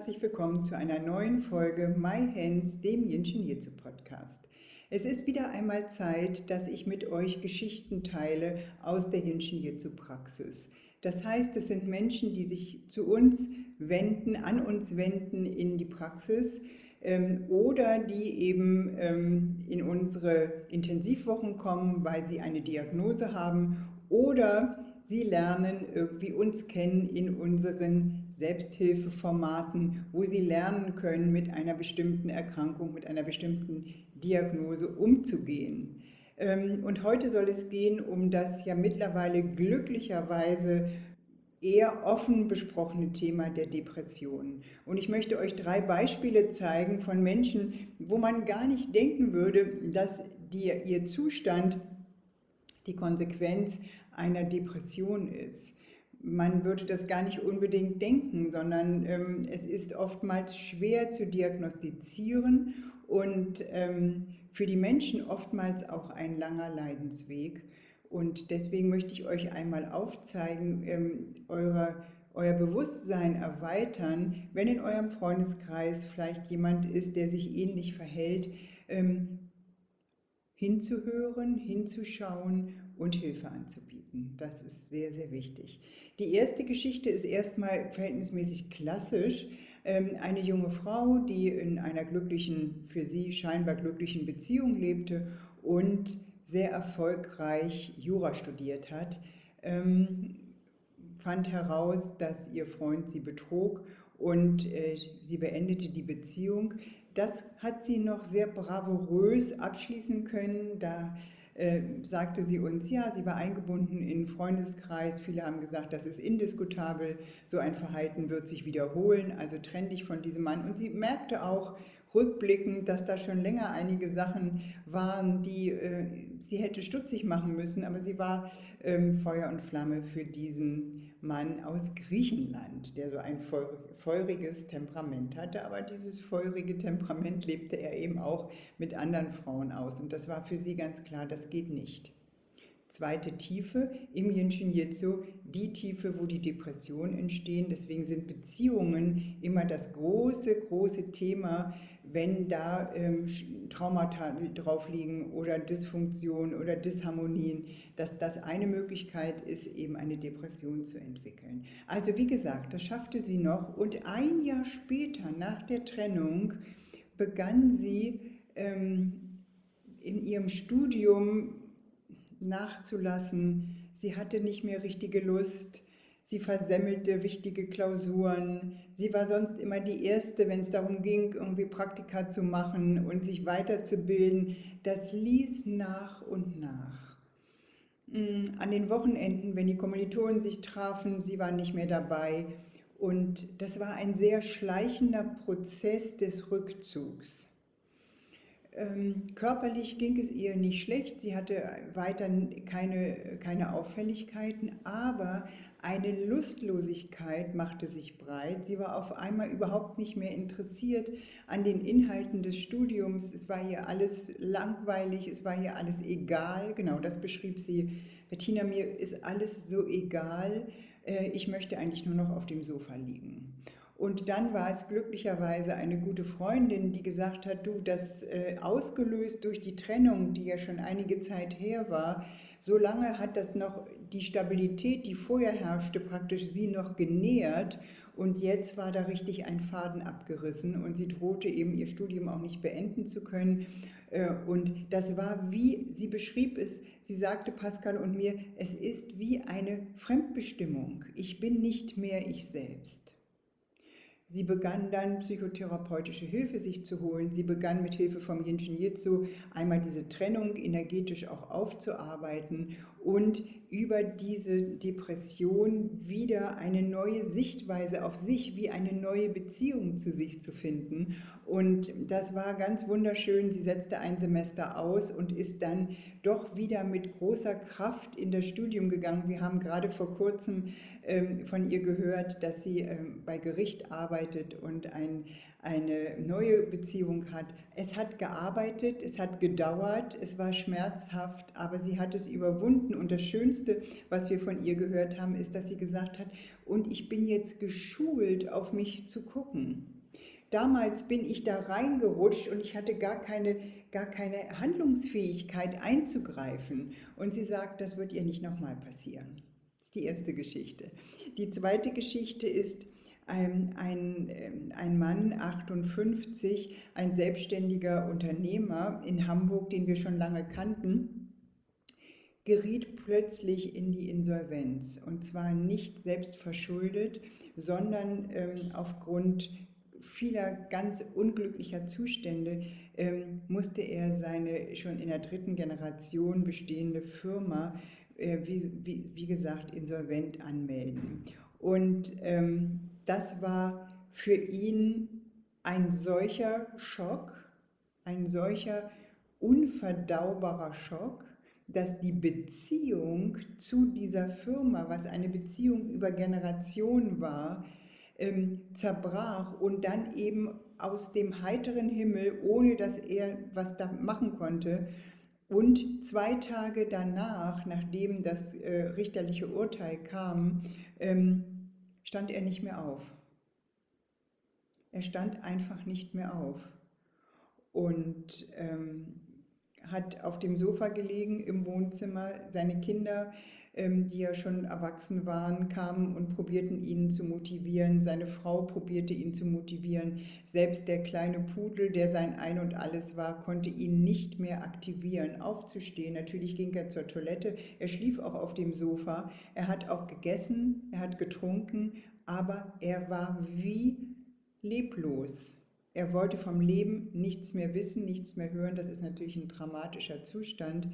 Herzlich willkommen zu einer neuen Folge My Hands, dem Yin-Chin Jutsu Podcast. Es ist wieder einmal Zeit, dass ich mit euch Geschichten teile aus der Jinshin Jitsu Praxis. Das heißt, es sind Menschen, die sich zu uns wenden, an uns wenden in die Praxis ähm, oder die eben ähm, in unsere Intensivwochen kommen, weil sie eine Diagnose haben oder sie lernen irgendwie uns kennen in unseren Selbsthilfeformaten, wo sie lernen können, mit einer bestimmten Erkrankung, mit einer bestimmten Diagnose umzugehen. Ähm, und heute soll es gehen um das ja mittlerweile glücklicherweise eher offen besprochene Thema der Depression. Und ich möchte euch drei Beispiele zeigen von Menschen, wo man gar nicht denken würde, dass die, ihr Zustand die Konsequenz einer Depression ist man würde das gar nicht unbedingt denken, sondern ähm, es ist oftmals schwer zu diagnostizieren und ähm, für die Menschen oftmals auch ein langer Leidensweg. Und deswegen möchte ich euch einmal aufzeigen, ähm, eure, euer Bewusstsein erweitern, wenn in eurem Freundeskreis vielleicht jemand ist, der sich ähnlich verhält, ähm, hinzuhören, hinzuschauen und Hilfe anzubieten. Das ist sehr, sehr wichtig. Die erste Geschichte ist erstmal verhältnismäßig klassisch. Ähm, eine junge Frau, die in einer glücklichen, für sie scheinbar glücklichen Beziehung lebte und sehr erfolgreich Jura studiert hat, ähm, fand heraus, dass ihr Freund sie betrog und äh, sie beendete die Beziehung. Das hat sie noch sehr bravourös abschließen können. Da äh, sagte sie uns, ja, sie war eingebunden in Freundeskreis. Viele haben gesagt, das ist indiskutabel, so ein Verhalten wird sich wiederholen, also trenn dich von diesem Mann. Und sie merkte auch rückblickend, dass da schon länger einige Sachen waren, die äh, sie hätte stutzig machen müssen, aber sie war ähm, Feuer und Flamme für diesen Mann aus Griechenland, der so ein feuriges Temperament hatte. Aber dieses feurige Temperament lebte er eben auch mit anderen Frauen aus. Und das war für sie ganz klar, das geht nicht. Zweite Tiefe im Yinshin Jitsu, die Tiefe, wo die Depressionen entstehen. Deswegen sind Beziehungen immer das große, große Thema, wenn da ähm, Traumata drauf liegen oder Dysfunktion oder Disharmonien, dass das eine Möglichkeit ist, eben eine Depression zu entwickeln. Also wie gesagt, das schaffte sie noch und ein Jahr später nach der Trennung begann sie ähm, in ihrem Studium nachzulassen. Sie hatte nicht mehr richtige Lust Sie versemmelte wichtige Klausuren. Sie war sonst immer die Erste, wenn es darum ging, irgendwie Praktika zu machen und sich weiterzubilden. Das ließ nach und nach. Mm, an den Wochenenden, wenn die Kommilitonen sich trafen, sie war nicht mehr dabei. Und das war ein sehr schleichender Prozess des Rückzugs. Ähm, körperlich ging es ihr nicht schlecht, sie hatte weiter keine, keine Auffälligkeiten, aber eine Lustlosigkeit machte sich breit. Sie war auf einmal überhaupt nicht mehr interessiert an den Inhalten des Studiums. Es war ihr alles langweilig, es war ihr alles egal. Genau, das beschrieb sie. Bettina, mir ist alles so egal. Äh, ich möchte eigentlich nur noch auf dem Sofa liegen. Und dann war es glücklicherweise eine gute Freundin, die gesagt hat, du, das äh, ausgelöst durch die Trennung, die ja schon einige Zeit her war, so lange hat das noch die Stabilität, die vorher herrschte, praktisch sie noch genährt. Und jetzt war da richtig ein Faden abgerissen und sie drohte eben ihr Studium auch nicht beenden zu können. Äh, und das war wie, sie beschrieb es, sie sagte Pascal und mir, es ist wie eine Fremdbestimmung. Ich bin nicht mehr ich selbst. Sie begann dann psychotherapeutische Hilfe sich zu holen. Sie begann mit Hilfe vom Yin Shin Jitsu einmal diese Trennung energetisch auch aufzuarbeiten und über diese Depression wieder eine neue Sichtweise auf sich, wie eine neue Beziehung zu sich zu finden. Und das war ganz wunderschön. Sie setzte ein Semester aus und ist dann doch wieder mit großer Kraft in das Studium gegangen. Wir haben gerade vor kurzem ähm, von ihr gehört, dass sie ähm, bei Gericht arbeitet und ein, eine neue Beziehung hat. Es hat gearbeitet, es hat gedauert, es war schmerzhaft, aber sie hat es überwunden. Und das Schönste, was wir von ihr gehört haben, ist, dass sie gesagt hat, und ich bin jetzt geschult, auf mich zu gucken. Damals bin ich da reingerutscht und ich hatte gar keine, gar keine Handlungsfähigkeit einzugreifen. Und sie sagt, das wird ihr nicht nochmal passieren ist die erste Geschichte. Die zweite Geschichte ist, ein, ein, ähm, ein Mann, 58, ein selbstständiger Unternehmer in Hamburg, den wir schon lange kannten, geriet plötzlich in die Insolvenz. Und zwar nicht selbst verschuldet, sondern ähm, aufgrund vieler ganz unglücklicher Zustände ähm, musste er seine schon in der dritten Generation bestehende Firma äh, wie, wie, wie gesagt, insolvent anmelden. Und ähm, das war für ihn ein solcher Schock, ein solcher unverdaubarer Schock, dass die Beziehung zu dieser Firma, was eine Beziehung über Generationen war, ähm, zerbrach und dann eben aus dem heiteren Himmel, ohne dass er was da machen konnte, und zwei Tage danach, nachdem das äh, richterliche Urteil kam, ähm, stand er nicht mehr auf. Er stand einfach nicht mehr auf und ähm, hat auf dem Sofa gelegen im Wohnzimmer. Seine Kinder ähm, die ja schon erwachsen waren, kamen und probierten ihn zu motivieren. Seine Frau probierte ihn zu motivieren. Selbst der kleine Pudel, der sein Ein und alles war, konnte ihn nicht mehr aktivieren, aufzustehen. Natürlich ging er zur Toilette. Er schlief auch auf dem Sofa. Er hat auch gegessen, er hat getrunken, aber er war wie leblos. Er wollte vom Leben nichts mehr wissen, nichts mehr hören. Das ist natürlich ein dramatischer Zustand.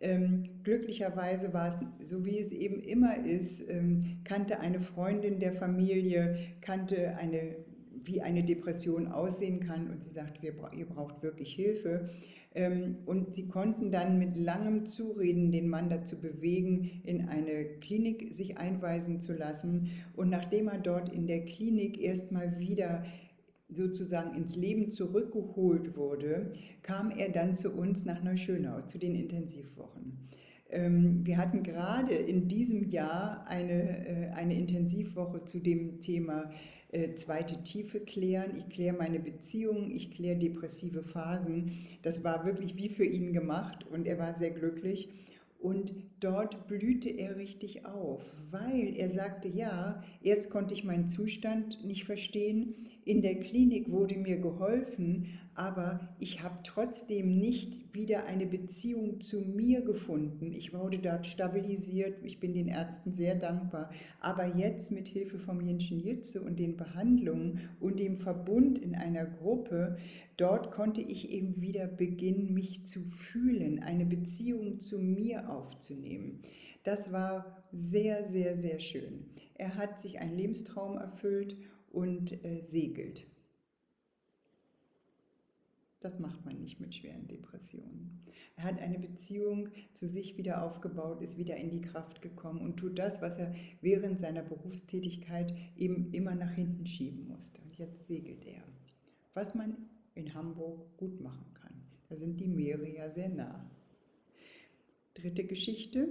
Ähm, glücklicherweise war es, so wie es eben immer ist, ähm, kannte eine Freundin der Familie, kannte eine, wie eine Depression aussehen kann und sie sagte, wir, ihr braucht wirklich Hilfe. Ähm, und sie konnten dann mit langem Zureden den Mann dazu bewegen, in eine Klinik sich einweisen zu lassen. Und nachdem er dort in der Klinik erstmal wieder sozusagen ins Leben zurückgeholt wurde, kam er dann zu uns nach Neuschönau, zu den Intensivwochen. Ähm, wir hatten gerade in diesem Jahr eine, äh, eine Intensivwoche zu dem Thema äh, zweite Tiefe klären. Ich kläre meine Beziehung, ich kläre depressive Phasen. Das war wirklich wie für ihn gemacht und er war sehr glücklich. Und dort blühte er richtig auf, weil er sagte, ja, erst konnte ich meinen Zustand nicht verstehen, in der Klinik wurde mir geholfen, aber ich habe trotzdem nicht wieder eine Beziehung zu mir gefunden. Ich wurde dort stabilisiert, ich bin den Ärzten sehr dankbar. Aber jetzt mit Hilfe vom Jinshin Jitsu und den Behandlungen und dem Verbund in einer Gruppe, dort konnte ich eben wieder beginnen, mich zu fühlen, eine Beziehung zu mir aufzunehmen. Das war sehr, sehr, sehr schön. Er hat sich einen Lebenstraum erfüllt und äh, segelt. Das macht man nicht mit schweren Depressionen. Er hat eine Beziehung zu sich wieder aufgebaut, ist wieder in die Kraft gekommen und tut das, was er während seiner Berufstätigkeit eben immer nach hinten schieben musste. Jetzt segelt er. Was man in Hamburg gut machen kann. Da sind die Meere ja sehr nah. Dritte Geschichte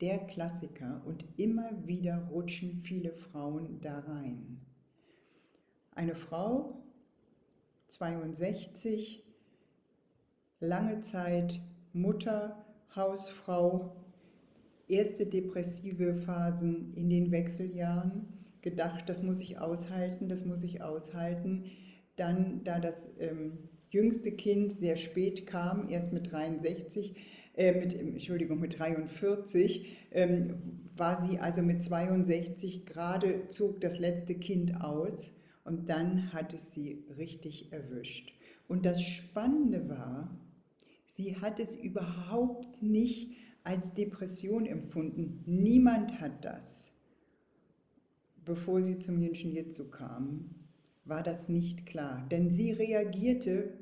der Klassiker und immer wieder rutschen viele Frauen da rein. Eine Frau, 62, lange Zeit Mutter, Hausfrau, erste depressive Phasen in den Wechseljahren, gedacht, das muss ich aushalten, das muss ich aushalten. Dann, da das ähm, jüngste Kind sehr spät kam, erst mit 63, äh, mit, Entschuldigung, mit 43, ähm, war sie also mit 62 gerade, zog das letzte Kind aus und dann hat es sie richtig erwischt. Und das Spannende war, sie hat es überhaupt nicht als Depression empfunden. Niemand hat das. Bevor sie zum Jinshin Jitsu kam, war das nicht klar. Denn sie reagierte,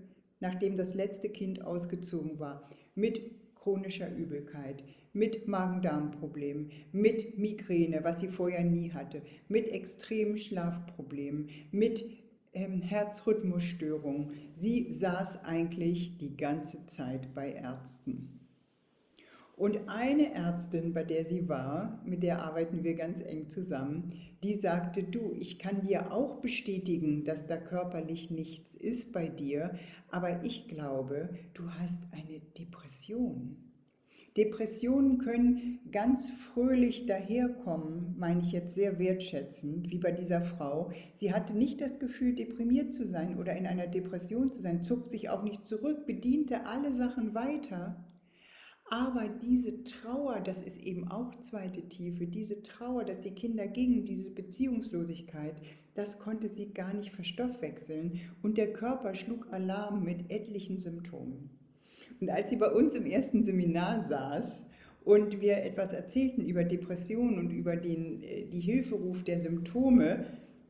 nachdem das letzte Kind ausgezogen war, mit chronischer Übelkeit, mit Magen-Darm-Problemen, mit Migräne, was sie vorher nie hatte, mit extremen Schlafproblemen, mit ähm, Herzrhythmusstörungen. Sie saß eigentlich die ganze Zeit bei Ärzten. Und eine Ärztin, bei der sie war, mit der arbeiten wir ganz eng zusammen, die sagte, du, ich kann dir auch bestätigen, dass da körperlich nichts ist bei dir, aber ich glaube, du hast eine Depression. Depressionen können ganz fröhlich daherkommen, meine ich jetzt sehr wertschätzend, wie bei dieser Frau. Sie hatte nicht das Gefühl, deprimiert zu sein oder in einer Depression zu sein, zog sich auch nicht zurück, bediente alle Sachen weiter. Aber diese Trauer, das ist eben auch zweite Tiefe, diese Trauer, dass die Kinder gingen, diese Beziehungslosigkeit, das konnte sie gar nicht verstoffwechseln und der Körper schlug Alarm mit etlichen Symptomen. Und als sie bei uns im ersten Seminar saß und wir etwas erzählten über Depressionen und über den äh, die Hilferuf der Symptome,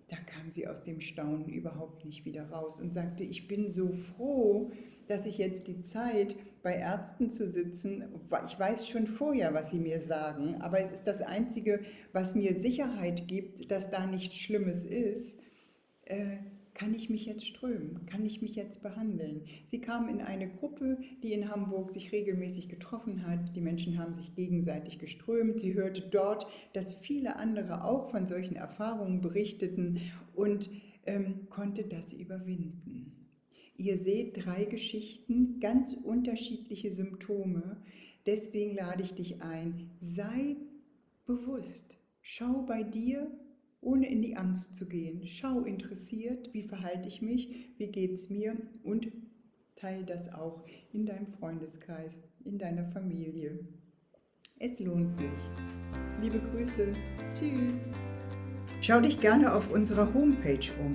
da kam sie aus dem Staunen überhaupt nicht wieder raus und sagte, ich bin so froh, dass ich jetzt die Zeit bei Ärzten zu sitzen, ich weiß schon vorher, was sie mir sagen, aber es ist das Einzige, was mir Sicherheit gibt, dass da nichts Schlimmes ist. Äh, kann ich mich jetzt strömen? Kann ich mich jetzt behandeln? Sie kam in eine Gruppe, die in Hamburg sich regelmäßig getroffen hat. Die Menschen haben sich gegenseitig geströmt. Sie hörte dort, dass viele andere auch von solchen Erfahrungen berichteten und ähm, konnte das überwinden. Ihr seht drei Geschichten, ganz unterschiedliche Symptome. Deswegen lade ich dich ein, sei bewusst. Schau bei dir ohne in die Angst zu gehen. Schau interessiert, wie verhalte ich mich, wie geht es mir und teile das auch in deinem Freundeskreis, in deiner Familie. Es lohnt sich. Liebe Grüße. Tschüss. Schau dich gerne auf unserer Homepage um